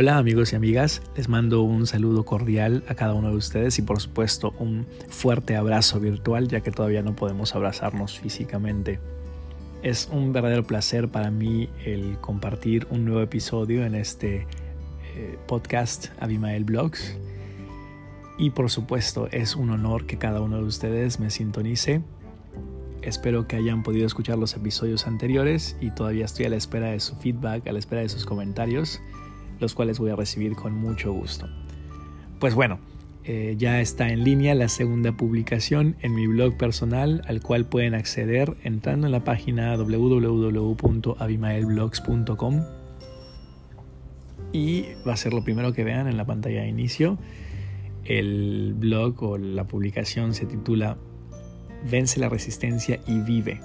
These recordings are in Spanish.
Hola amigos y amigas, les mando un saludo cordial a cada uno de ustedes y por supuesto un fuerte abrazo virtual ya que todavía no podemos abrazarnos físicamente. Es un verdadero placer para mí el compartir un nuevo episodio en este eh, podcast Abimael Blogs. Y por supuesto es un honor que cada uno de ustedes me sintonice. Espero que hayan podido escuchar los episodios anteriores y todavía estoy a la espera de su feedback, a la espera de sus comentarios, los cuales voy a recibir con mucho gusto. Pues bueno, eh, ya está en línea la segunda publicación en mi blog personal al cual pueden acceder entrando en la página www.abimaelblogs.com y va a ser lo primero que vean en la pantalla de inicio. El blog o la publicación se titula Vence la resistencia y vive.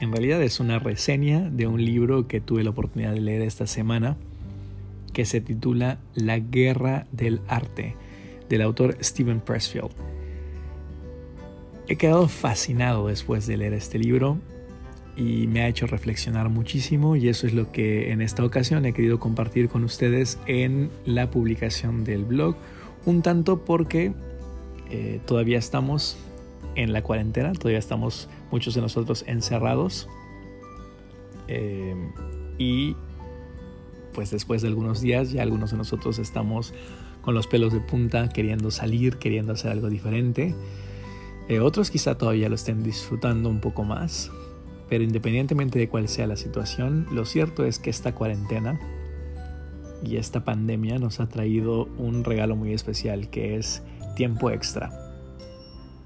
En realidad es una reseña de un libro que tuve la oportunidad de leer esta semana que se titula La guerra del arte del autor Steven Pressfield. He quedado fascinado después de leer este libro y me ha hecho reflexionar muchísimo y eso es lo que en esta ocasión he querido compartir con ustedes en la publicación del blog, un tanto porque eh, todavía estamos en la cuarentena, todavía estamos muchos de nosotros encerrados. Eh, y pues después de algunos días ya algunos de nosotros estamos con los pelos de punta, queriendo salir, queriendo hacer algo diferente. Eh, otros quizá todavía lo estén disfrutando un poco más, pero independientemente de cuál sea la situación, lo cierto es que esta cuarentena y esta pandemia nos ha traído un regalo muy especial que es tiempo extra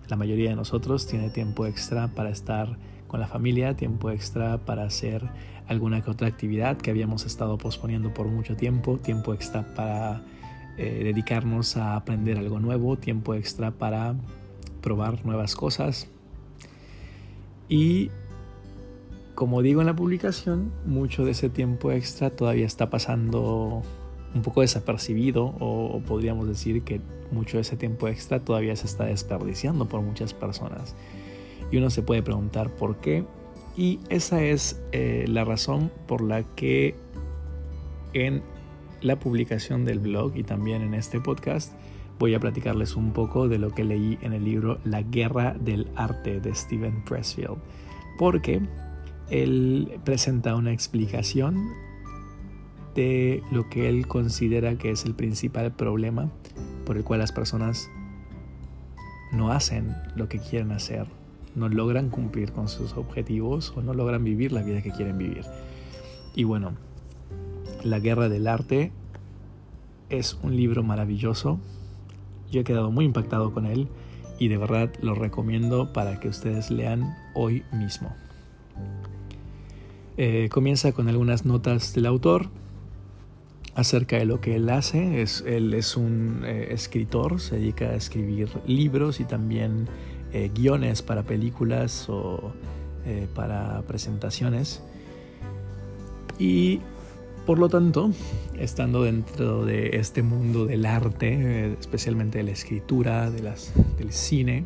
la mayoría de nosotros tiene tiempo extra para estar con la familia, tiempo extra para hacer alguna que otra actividad que habíamos estado posponiendo por mucho tiempo, tiempo extra para eh, dedicarnos a aprender algo nuevo, tiempo extra para probar nuevas cosas. Y como digo en la publicación, mucho de ese tiempo extra todavía está pasando un poco desapercibido o, podríamos decir que mucho de ese tiempo extra todavía se está desperdiciando por muchas personas. Y uno se puede preguntar por qué. Y esa es eh, la razón por la que en la publicación del blog y también en este podcast voy a platicarles un poco de lo que leí en el libro La Guerra del Arte de Steven Pressfield. Porque él presenta una explicación de lo que él considera que es el principal problema por el cual las personas no hacen lo que quieren hacer, no logran cumplir con sus objetivos o no logran vivir la vida que quieren vivir. Y bueno, La Guerra del Arte es un libro maravilloso. Yo he quedado muy impactado con él y de verdad lo recomiendo para que ustedes lean hoy mismo. Eh, comienza con algunas notas del autor, acerca de lo que él hace. Es, él es un eh, escritor, se dedica a escribir libros y también eh, guiones para películas o eh, para presentaciones. Y por lo tanto, estando dentro de este mundo del arte, especialmente de la escritura, de las, del cine,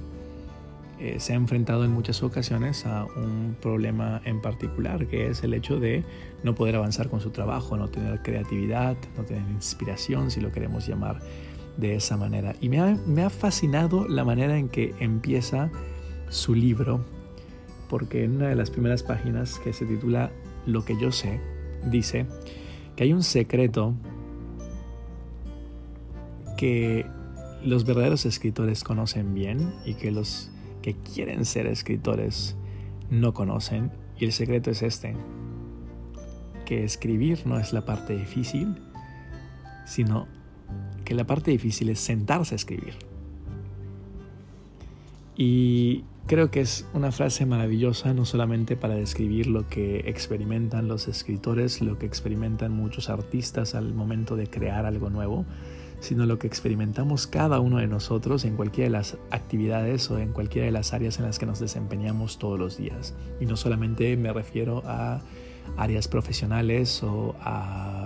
eh, se ha enfrentado en muchas ocasiones a un problema en particular, que es el hecho de no poder avanzar con su trabajo, no tener creatividad, no tener inspiración, si lo queremos llamar de esa manera. Y me ha, me ha fascinado la manera en que empieza su libro, porque en una de las primeras páginas que se titula Lo que yo sé, dice que hay un secreto que los verdaderos escritores conocen bien y que los que quieren ser escritores no conocen y el secreto es este, que escribir no es la parte difícil, sino que la parte difícil es sentarse a escribir. Y creo que es una frase maravillosa no solamente para describir lo que experimentan los escritores, lo que experimentan muchos artistas al momento de crear algo nuevo, sino lo que experimentamos cada uno de nosotros en cualquiera de las actividades o en cualquiera de las áreas en las que nos desempeñamos todos los días. Y no solamente me refiero a áreas profesionales o a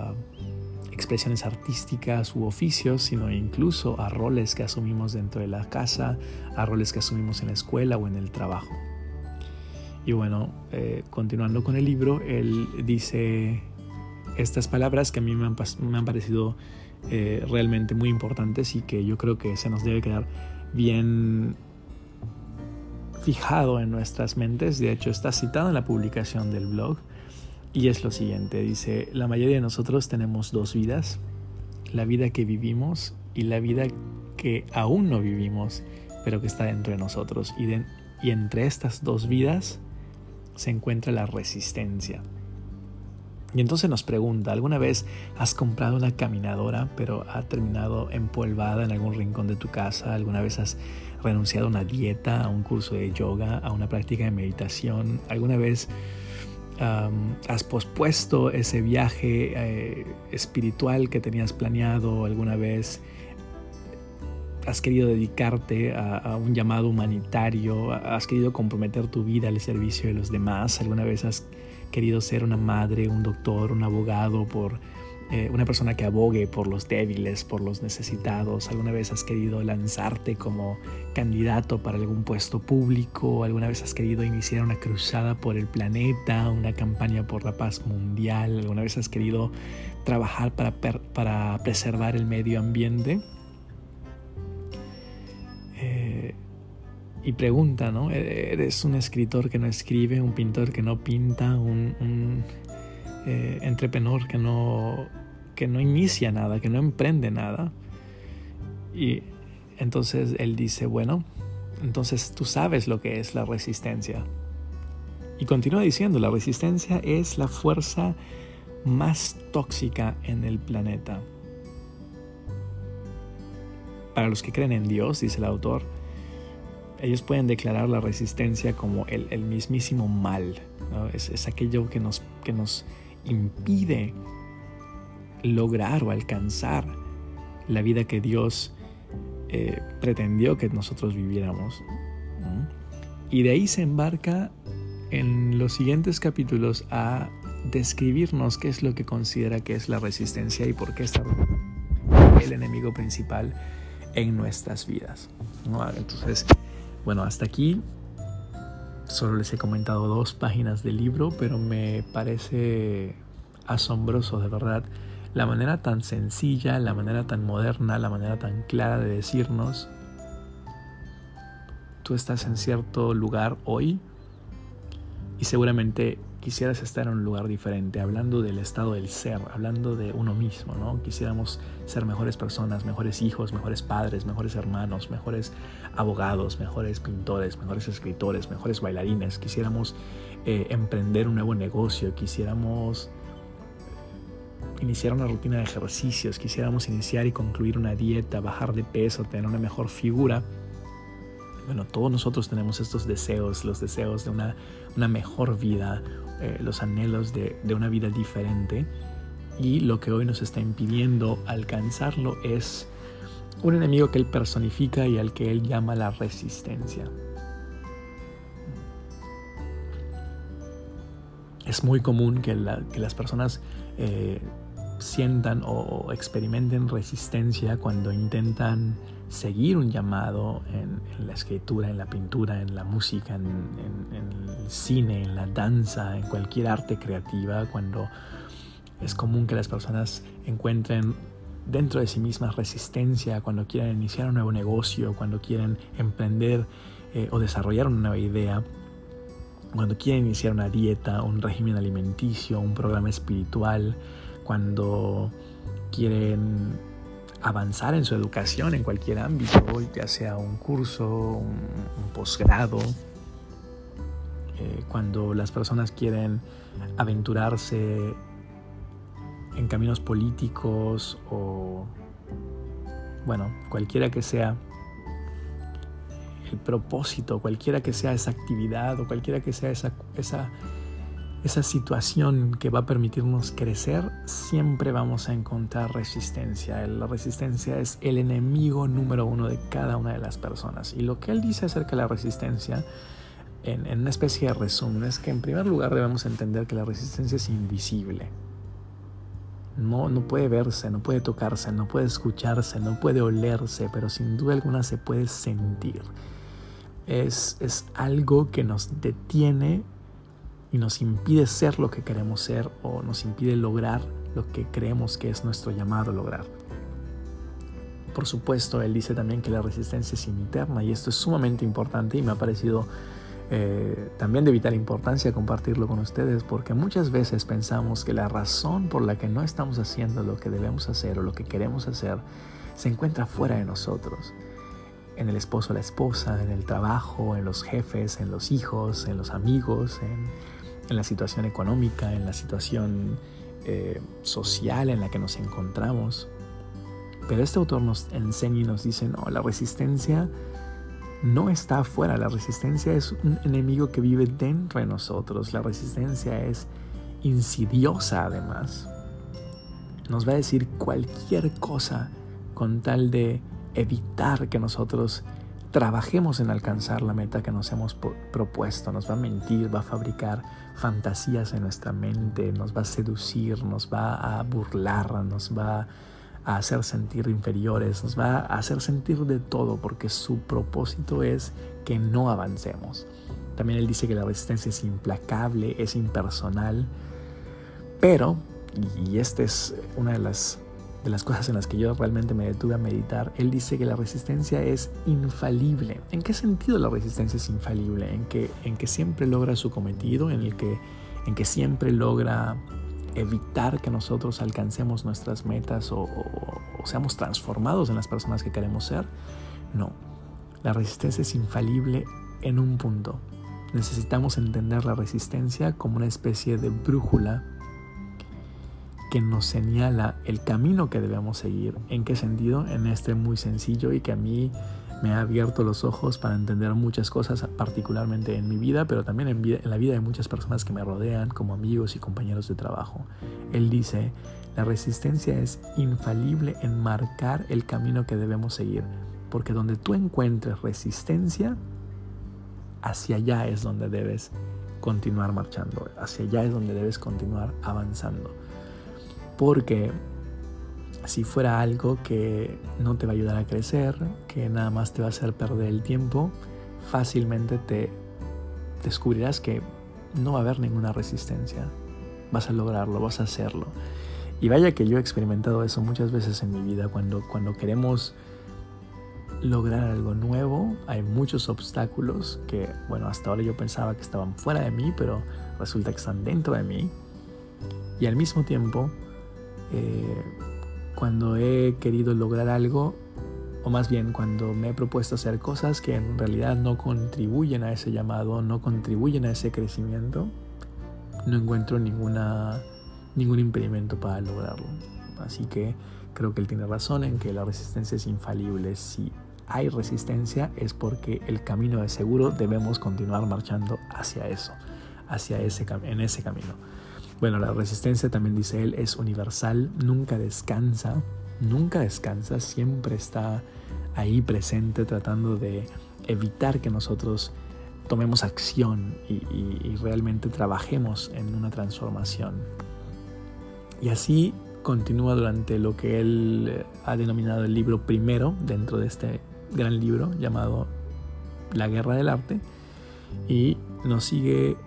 expresiones artísticas u oficios, sino incluso a roles que asumimos dentro de la casa, a roles que asumimos en la escuela o en el trabajo. Y bueno, eh, continuando con el libro, él dice estas palabras que a mí me han, parecido eh, realmente muy importantes y que yo creo que se nos debe quedar bien fijado en nuestras mentes. De hecho, está citado en la publicación del blog y es lo siguiente. Dice, la mayoría de nosotros tenemos dos vidas, la vida que vivimos y la vida que aún no vivimos, pero que está dentro de nosotros. Y, entre estas dos vidas se encuentra la resistencia. Y entonces nos pregunta, ¿alguna vez has comprado una caminadora pero ha terminado empolvada en algún rincón de tu casa? ¿Alguna vez has renunciado a una dieta, a un curso de yoga, a una práctica de meditación? ¿Alguna vez has pospuesto ese viaje eh, espiritual que tenías planeado? ¿Alguna vez has querido dedicarte a, a, un llamado humanitario? ¿Has querido comprometer tu vida al servicio de los demás? ¿Alguna vez has querido ser una madre, un doctor, un abogado, por eh, una persona que abogue por los débiles, por los necesitados. ¿Alguna vez has querido lanzarte como candidato para algún puesto público? ¿Alguna vez has querido iniciar una cruzada por el planeta, una campaña por la paz mundial? ¿Alguna vez has querido trabajar para, para preservar el medio ambiente? y pregunta, ¿no? E-, eres un escritor que no escribe, un pintor que no pinta, un, un eh, que no, que no inicia nada, que no emprende nada. Y entonces él dice, bueno, entonces tú sabes lo que es la resistencia. Y continúa diciendo, la resistencia es la fuerza más tóxica en el planeta. Para los que creen en Dios, dice el autor, ellos pueden declarar la resistencia como el, mismísimo mal. Es, aquello que nos, que nos impide lograr o alcanzar la vida que Dios eh, pretendió que nosotros viviéramos. Y de ahí se embarca en los siguientes capítulos a describirnos qué es lo que considera que es la resistencia y por qué está el enemigo principal en nuestras vidas. Entonces, bueno, hasta aquí solo les he comentado dos páginas del libro, pero me parece asombroso, de verdad, la manera tan sencilla, la manera tan moderna, la manera tan clara de decirnos, tú estás en cierto lugar hoy y seguramente quisieras estar en un lugar diferente, hablando del estado del ser, hablando de uno mismo, ¿no? Quisiéramos ser mejores personas, mejores hijos, mejores padres, mejores hermanos, mejores abogados, mejores pintores, mejores escritores, mejores bailarines, quisiéramos eh, emprender un nuevo negocio, quisiéramos iniciar una rutina de ejercicios, quisiéramos iniciar y concluir una dieta, bajar de peso, tener una mejor figura, bueno, todos nosotros tenemos estos deseos, los deseos de una, una mejor vida, eh, los anhelos de, de una vida diferente. Y lo que hoy nos está impidiendo alcanzarlo es un enemigo que él personifica y al que él llama la resistencia. Es muy común que, que las personas eh, sientan o experimenten resistencia cuando intentan seguir un llamado en, la escritura, en la pintura, en la música, en, el cine, en la danza, en cualquier arte creativa, cuando es común que las personas encuentren dentro de sí mismas resistencia cuando quieren iniciar un nuevo negocio, cuando quieren emprender eh, o desarrollar una nueva idea, cuando quieren iniciar una dieta, un régimen alimenticio, un programa espiritual, cuando quieren avanzar en su educación en cualquier ámbito, ya sea un curso, un, posgrado, eh, cuando las personas quieren aventurarse en caminos políticos o, bueno, cualquiera que sea el propósito, cualquiera que sea esa actividad o cualquiera que sea esa, esa esa situación que va a permitirnos crecer, siempre vamos a encontrar resistencia. La resistencia es el enemigo número uno de cada una de las personas. Y lo que él dice acerca de la resistencia, en, una especie de resumen, es que en primer lugar debemos entender que la resistencia es invisible. No, no puede verse, no puede tocarse, no puede escucharse, no puede olerse, pero sin duda alguna se puede sentir. Es, es algo que nos detiene y nos impide ser lo que queremos ser o nos impide lograr lo que creemos que es nuestro llamado a lograr. por supuesto, él dice también que la resistencia es interna y esto es sumamente importante y me ha parecido eh, también de vital importancia compartirlo con ustedes porque muchas veces pensamos que la razón por la que no estamos haciendo lo que debemos hacer o lo que queremos hacer se encuentra fuera de nosotros. En el esposo, la esposa, en el trabajo, en los jefes, en los hijos, en los amigos, en, la situación económica, en la situación eh, social en la que nos encontramos. Pero este autor nos enseña y nos dice, no, la resistencia no está afuera, la resistencia es un enemigo que vive dentro de nosotros, la resistencia es insidiosa además. Nos va a decir cualquier cosa con tal de evitar que nosotros trabajemos en alcanzar la meta que nos hemos propuesto. Nos va a mentir, va a fabricar fantasías en nuestra mente, nos va a seducir, nos va a burlar, nos va a hacer sentir inferiores, nos va a hacer sentir de todo porque su propósito es que no avancemos. También él dice que la resistencia es implacable, es impersonal, pero, y esta es una de las, de las cosas en las que yo realmente me detuve a meditar, él dice que la resistencia es infalible. ¿En qué sentido la resistencia es infalible? En que, en que siempre logra su cometido, en, el que, en que siempre logra evitar que nosotros alcancemos nuestras metas o, seamos transformados en las personas que queremos ser. No, la resistencia es infalible en un punto. Necesitamos entender la resistencia como una especie de brújula que nos señala el camino que debemos seguir. ¿En qué sentido? En este muy sencillo y que a mí me ha abierto los ojos para entender muchas cosas, particularmente en mi vida, pero también en, la vida de muchas personas que me rodean como amigos y compañeros de trabajo. Él dice, la resistencia es infalible en marcar el camino que debemos seguir, porque donde tú encuentres resistencia, hacia allá es donde debes continuar marchando, hacia allá es donde debes continuar avanzando. Porque si fuera algo que no te va a ayudar a crecer, que nada más te va a hacer perder el tiempo, fácilmente te descubrirás que no va a haber ninguna resistencia. Vas a lograrlo, vas a hacerlo. Y vaya que yo he experimentado eso muchas veces en mi vida, cuando, cuando queremos lograr algo nuevo, hay muchos obstáculos que, bueno, hasta ahora yo pensaba que estaban fuera de mí, pero resulta que están dentro de mí. Y al mismo tiempo, eh, cuando he querido lograr algo, o más bien cuando me he propuesto hacer cosas que en realidad no contribuyen a ese llamado, no contribuyen a ese crecimiento, no encuentro ninguna, ningún impedimento para lograrlo. Así que creo que él tiene razón en que la resistencia es infalible. Si hay resistencia es porque el camino es seguro, debemos continuar marchando hacia eso, hacia ese, en ese camino. Bueno, la resistencia también dice él es universal, nunca descansa, nunca descansa, siempre está ahí presente tratando de evitar que nosotros tomemos acción y, realmente trabajemos en una transformación. Y así continúa durante lo que él eh, ha denominado el libro primero dentro de este gran libro llamado La Guerra del Arte y nos sigue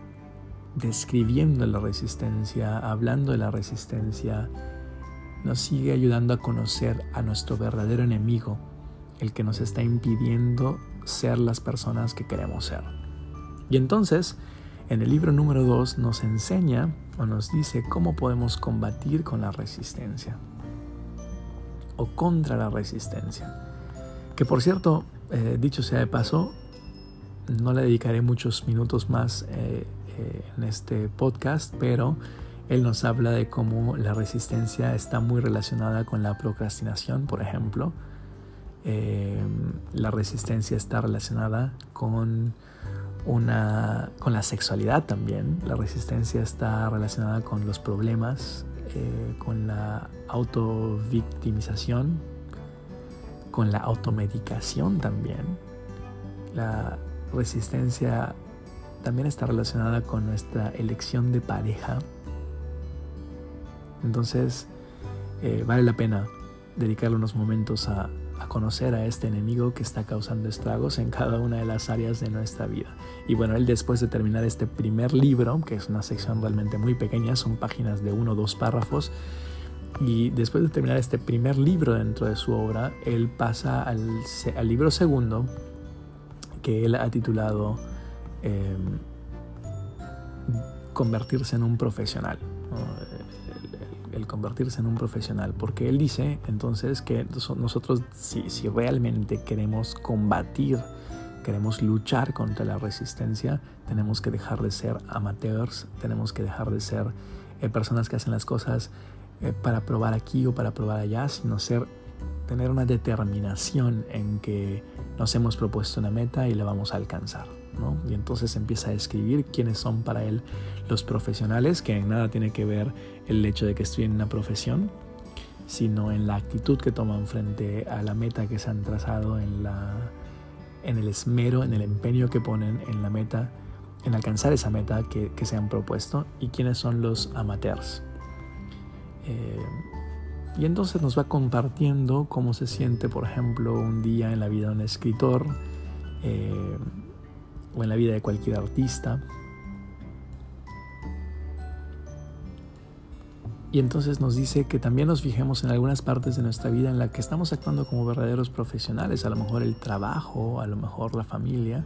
describiendo la resistencia, hablando de la resistencia, nos sigue ayudando a conocer a nuestro verdadero enemigo, el que nos está impidiendo ser las personas que queremos ser. Y entonces, en el libro número 2 nos enseña o nos dice cómo podemos combatir con la resistencia o contra la resistencia. Que por cierto, eh, dicho sea de paso, no le dedicaré muchos minutos más eh, en este podcast, pero él nos habla de cómo la resistencia está muy relacionada con la procrastinación, por ejemplo. Eh, la resistencia está relacionada con, una, con la sexualidad también. La resistencia está relacionada con los problemas, eh, con la autovictimización, con la automedicación también. La resistencia también está relacionada con nuestra elección de pareja. Entonces, eh, vale la pena dedicarle unos momentos a, conocer a este enemigo que está causando estragos en cada una de las áreas de nuestra vida. Y bueno, él después de terminar este primer libro, que es una sección realmente muy pequeña, son páginas de uno o dos párrafos, Y después de terminar este primer libro dentro de su obra, él pasa al, al libro segundo, que él ha titulado em, Convertirse en un profesional. El, convertirse en un profesional, porque él dice entonces que nosotros si, realmente queremos combatir, queremos luchar contra la resistencia, tenemos que dejar de ser amateurs, tenemos que dejar de ser eh, personas que hacen las cosas eh, para probar aquí o para probar allá, sino ser, tener una determinación en que nos hemos propuesto una meta y la vamos a alcanzar. ¿No? Y entonces empieza a escribir quiénes son para él los profesionales, que en nada tiene que ver el hecho de que estudien una profesión, sino en la actitud que toman frente a la meta que se han trazado, en, la, en el esmero, en el empeño que ponen en la meta, en alcanzar esa meta que, que se han propuesto, y quiénes son los amateurs. Eh, y entonces nos va compartiendo cómo se siente, por ejemplo, un día en la vida de un escritor eh, o en la vida de cualquier artista. Y entonces nos dice que también nos fijemos en algunas partes de nuestra vida en la que estamos actuando como verdaderos profesionales, a lo mejor el trabajo, a lo mejor la familia,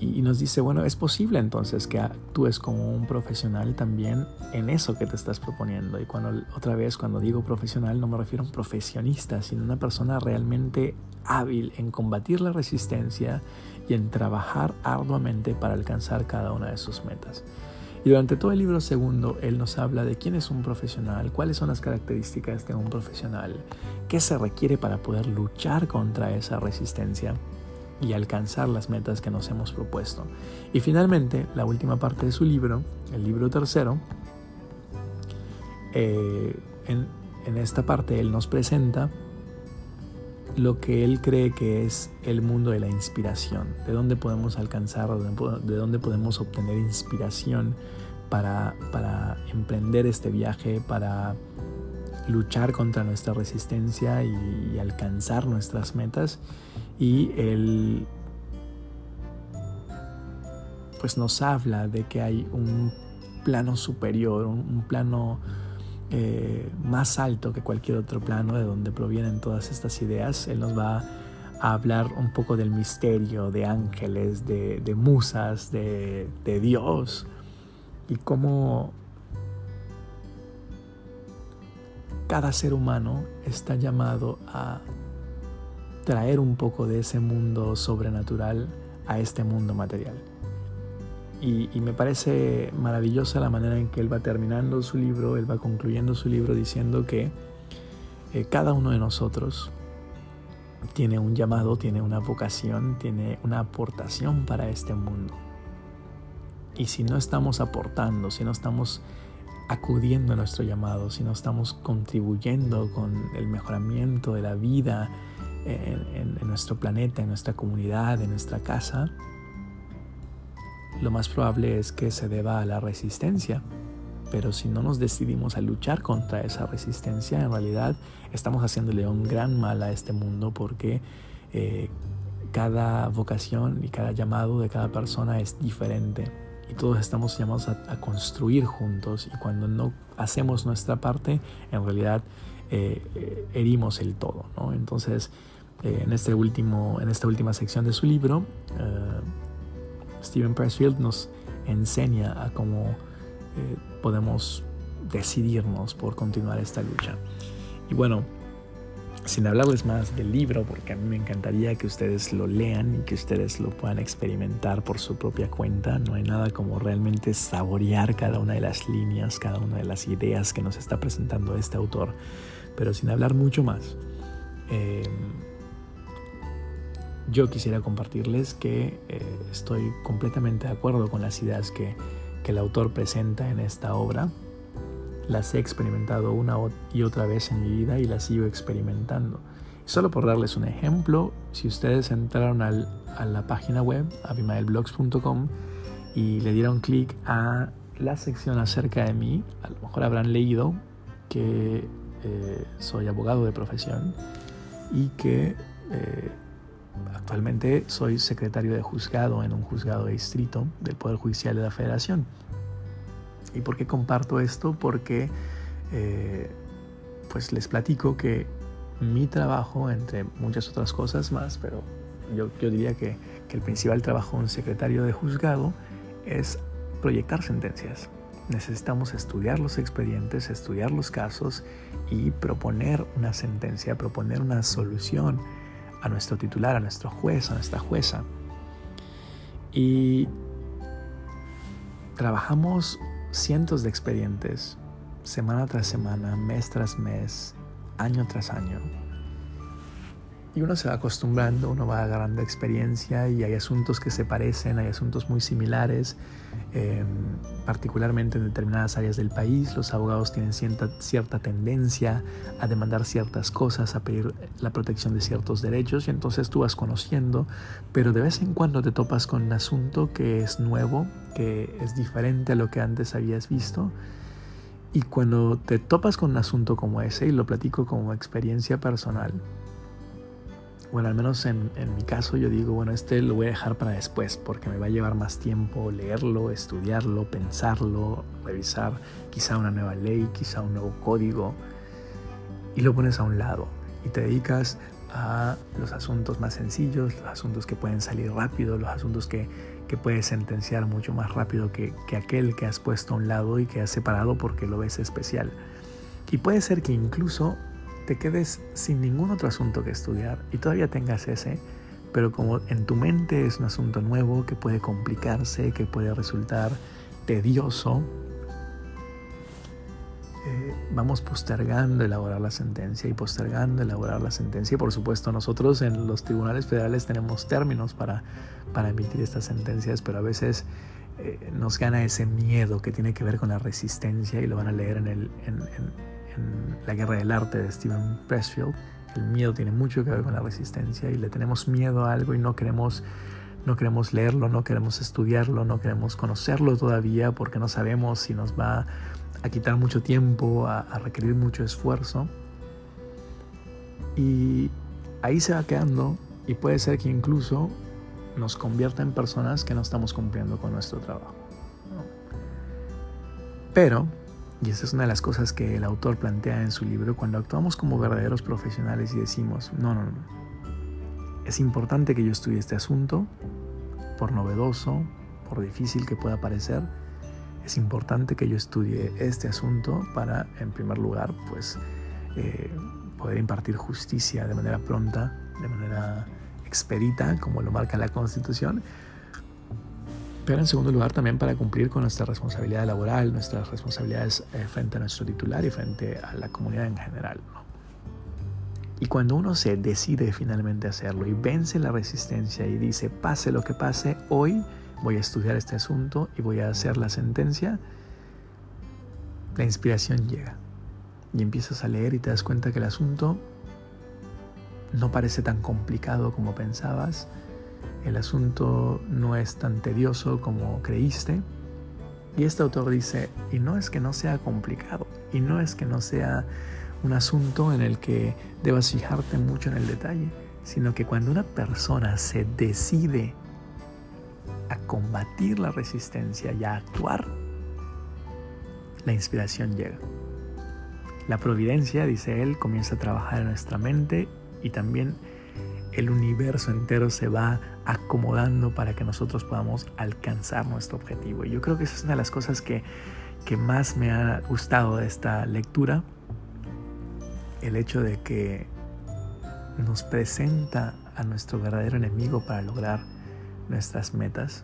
y, nos dice, bueno, es posible entonces que actúes como un profesional también en eso que te estás proponiendo. Y cuando otra vez, cuando digo profesional, no me refiero a un profesionista, sino una persona realmente hábil en combatir la resistencia y en trabajar arduamente para alcanzar cada una de sus metas. Y durante todo el libro segundo, él nos habla de quién es un profesional, cuáles son las características de un profesional, qué se requiere para poder luchar contra esa resistencia y alcanzar las metas que nos hemos propuesto. Y finalmente, la última parte de su libro, el libro tercero, eh, en, esta parte él nos presenta lo que él cree que es el mundo de la inspiración, de dónde podemos alcanzar, de dónde podemos obtener inspiración para, para emprender este viaje, para luchar contra nuestra resistencia y alcanzar nuestras metas y él pues nos habla de que hay un plano superior, un, plano eh, más alto que cualquier otro plano de donde provienen todas estas ideas. Él nos va a hablar un poco del misterio, de ángeles, de, musas, de, de Dios y cómo cada ser humano está llamado a traer un poco de ese mundo sobrenatural a este mundo material. Y, me parece maravillosa la manera en que él va terminando su libro, él va concluyendo su libro diciendo que eh, cada uno de nosotros tiene un llamado, tiene una vocación, tiene una aportación para este mundo. Y si no estamos aportando, si no estamos acudiendo a nuestro llamado, si no estamos contribuyendo con el mejoramiento de la vida, en, nuestro planeta, en nuestra comunidad, en nuestra casa, lo más probable es que se deba a la resistencia. Pero si no nos decidimos a luchar contra esa resistencia, en realidad estamos haciéndole un gran mal a este mundo porque eh, cada vocación y cada llamado de cada persona es diferente y todos estamos llamados a, construir juntos y cuando no hacemos nuestra parte, en realidad eh, eh, herimos el todo. Entonces, en, este último, en esta última sección de su libro, Stephen Pressfield nos enseña a cómo eh, podemos decidirnos por continuar esta lucha. Y bueno, sin hablarles más del libro, porque a mí me encantaría que ustedes lo lean y que ustedes lo puedan experimentar por su propia cuenta. No hay nada como realmente saborear cada una de las líneas, cada una de las ideas que nos está presentando este autor. Pero sin hablar mucho más, eh, yo quisiera compartirles que eh, estoy completamente de acuerdo con las ideas que, el autor presenta en esta obra. Las he experimentado una y otra vez en mi vida y las sigo experimentando. Solo por darles un ejemplo, si ustedes entraron a la página web abimaelblogs.com y le dieron clic a la sección acerca de mí, a lo mejor habrán leído que eh, soy abogado de profesión y que eh, Actualmente soy secretario de juzgado en un juzgado distrito del Poder Judicial de la Federación. ¿Y por qué comparto esto? Porque eh, pues les platico que mi trabajo, entre muchas otras cosas más, pero yo, yo diría que, que el principal trabajo de un secretario de juzgado es proyectar sentencias. Necesitamos estudiar los expedientes, estudiar los casos y proponer una sentencia, proponer una solución a nuestro titular, a nuestro juez, a nuestra jueza. Y trabajamos cientos de expedientes, semana tras semana, mes tras mes, año tras año. Y uno se va acostumbrando, uno va agarrando experiencia y hay asuntos que se parecen, hay asuntos muy similares, em, particularmente en determinadas áreas del país. Los abogados tienen cierta, cierta tendencia a demandar ciertas cosas, a pedir la protección de ciertos derechos y entonces tú vas conociendo, pero de vez en cuando te topas con un asunto que es nuevo, que es diferente a lo que antes habías visto. Y cuando te topas con un asunto como ese, y lo platico como experiencia personal, bueno, al menos en, mi caso yo digo, bueno, este lo voy a dejar para después porque me va a llevar más tiempo leerlo, estudiarlo, pensarlo, revisar quizá una nueva ley, quizá un nuevo código y lo pones a un lado y te dedicas a los asuntos más sencillos, los asuntos que pueden salir rápido, los asuntos que, que puedes sentenciar mucho más rápido que, que aquel que has puesto a un lado y que has separado porque lo ves especial. Y puede ser que incluso te quedes sin ningún otro asunto que estudiar y todavía tengas ese, pero como en tu mente es un asunto nuevo que puede complicarse, que puede resultar tedioso, eh, vamos postergando elaborar la sentencia y postergando elaborar la sentencia. Y por supuesto nosotros en los tribunales federales tenemos términos para, para emitir estas sentencias, pero a veces eh, nos gana ese miedo que tiene que ver con la resistencia y lo van a leer en el, en, la guerra del arte de Steven Pressfield. El miedo tiene mucho que ver con la resistencia y le tenemos miedo a algo y no queremos, no queremos leerlo, no queremos estudiarlo, no queremos conocerlo todavía porque no sabemos si nos va a quitar mucho tiempo, a, a requerir mucho esfuerzo. Y ahí se va quedando y puede ser que incluso nos convierta en personas que no estamos cumpliendo con nuestro trabajo. Pero y esa es una de las cosas que el autor plantea en su libro cuando actuamos como verdaderos profesionales y decimos, no, no, no. Es importante que yo estudie este asunto, por novedoso, por difícil que pueda parecer. Es importante que yo estudie este asunto para, en primer lugar, pues eh, poder impartir justicia de manera pronta, de manera expedita, como lo marca la Constitución, pero en segundo lugar también para cumplir con nuestra responsabilidad laboral, nuestras responsabilidades eh, frente a nuestro titular y frente a la comunidad en general. Y cuando uno se decide finalmente hacerlo y vence la resistencia y dice, pase lo que pase, hoy voy a estudiar este asunto y voy a hacer la sentencia, la inspiración llega. Y empiezas a leer y te das cuenta que el asunto no parece tan complicado como pensabas, el asunto no es tan tedioso como creíste. Y este autor dice, y no es que no sea complicado, y no es que no sea un asunto en el que debas fijarte mucho en el detalle, sino que cuando una persona se decide a combatir la resistencia y a actuar, la inspiración llega. La providencia, dice él, comienza a trabajar en nuestra mente y también el universo entero se va acomodando para que nosotros podamos alcanzar nuestro objetivo. Y yo creo que esa es una de las cosas que, que más me ha gustado de esta lectura, el hecho de que nos presenta a nuestro verdadero enemigo para lograr nuestras metas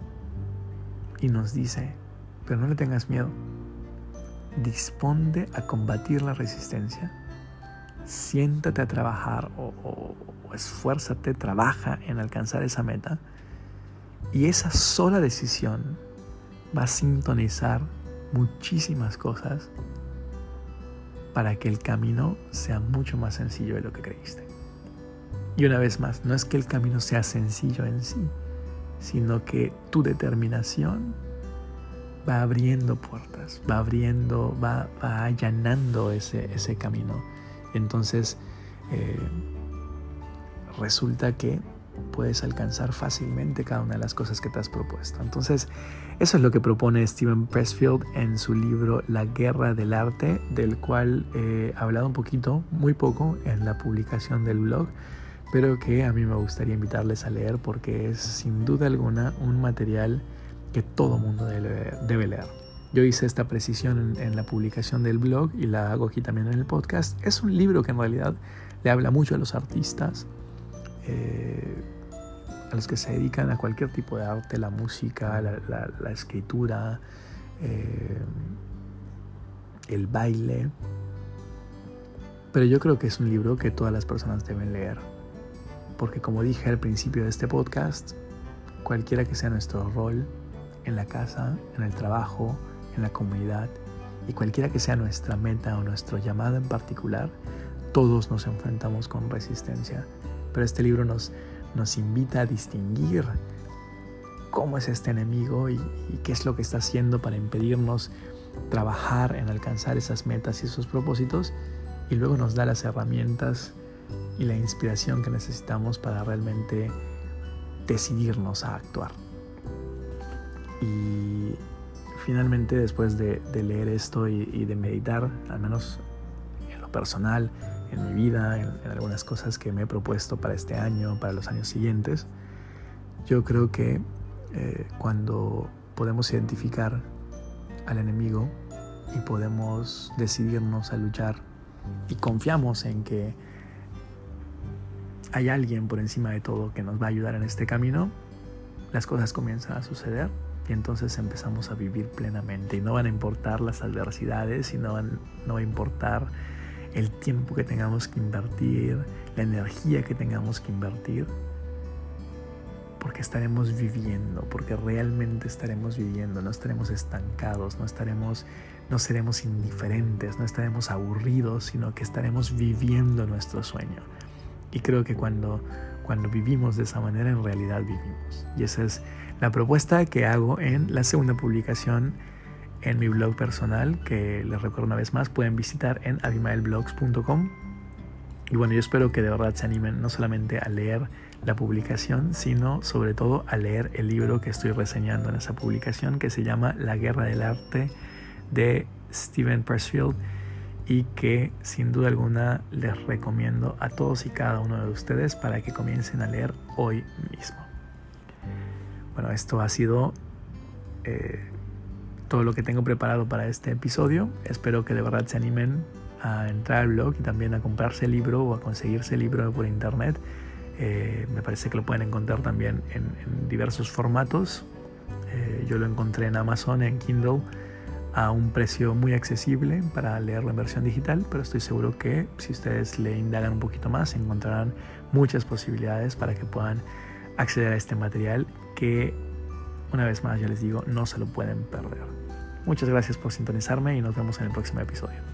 y nos dice, pero no le tengas miedo, disponde a combatir la resistencia siéntate a trabajar o, esfuérzate, trabaja en alcanzar esa meta. Y esa sola decisión va a sintonizar muchísimas cosas para que el camino sea mucho más sencillo de lo que creíste. Y una vez más, no es que el camino sea sencillo en sí, sino que tu determinación va abriendo puertas, va abriendo, va, allanando ese, ese camino entonces, eh, resulta que puedes alcanzar fácilmente cada una de las cosas que te has propuesto. Entonces, eso es lo que propone Steven Pressfield en su libro La Guerra del Arte, del cual he hablado un poquito, muy poco, en la publicación del blog, pero que a mí me gustaría invitarles a leer porque es sin duda alguna un material que todo mundo debe, leer. Yo hice esta precisión en, la publicación del blog y la hago aquí también en el podcast. Es un libro que en realidad le habla mucho a los artistas, eh, a los que se dedican a cualquier tipo de arte, la música, la, escritura, eh, el baile. Pero yo creo que es un libro que todas las personas deben leer. Porque como dije al principio de este podcast, cualquiera que sea nuestro rol en la casa, en el trabajo, en la comunidad, y cualquiera que sea nuestra meta o nuestro llamado en particular, todos nos enfrentamos con resistencia. Pero este libro nos, nos invita a distinguir cómo es este enemigo y, qué es lo que está haciendo para impedirnos trabajar en alcanzar esas metas y esos propósitos y luego nos da las herramientas y la inspiración que necesitamos para realmente decidirnos a actuar. Y finalmente después de, leer esto y, de meditar, al menos en lo personal, en mi vida, en, algunas cosas que me he propuesto para este año, para los años siguientes, yo creo que eh, cuando podemos identificar al enemigo y podemos decidirnos a luchar y confiamos en que hay alguien por encima de todo que nos va a ayudar en este camino, las cosas comienzan a suceder y entonces empezamos a vivir plenamente y no van a importar las adversidades y no, no va a importar el tiempo que tengamos que invertir, la energía que tengamos que invertir, porque estaremos viviendo, porque realmente estaremos viviendo, no estaremos estancados, no estaremos no seremos indiferentes, no estaremos aburridos, sino que estaremos viviendo nuestro sueño. Y creo que cuando cuando vivimos de esa manera en realidad vivimos. Y esa es la propuesta que hago en la segunda publicación en mi blog personal, que les recuerdo una vez más, pueden visitar en abimaelblogs.com. Y bueno, yo espero que de verdad se animen no solamente a leer la publicación, sino sobre todo a leer el libro que estoy reseñando en esa publicación, que se llama La Guerra del Arte de Steven Pressfield y que sin duda alguna les recomiendo a todos y cada uno de ustedes para que comiencen a leer hoy mismo. Bueno, esto ha sido eh, todo lo que tengo preparado para este episodio. Espero que de verdad se animen a entrar al blog y también a comprarse el libro o a conseguirse el libro por internet. Eh, me parece que lo pueden encontrar también en, diversos formatos. Eh, yo lo encontré en Amazon, en Kindle, a un precio muy accesible para leerlo en versión digital, pero estoy seguro que si ustedes le indagan un poquito más, encontrarán muchas posibilidades para que puedan acceder a este material que una vez más, ya les digo, no se lo pueden perder. Muchas gracias por sintonizarme y nos vemos en el próximo episodio.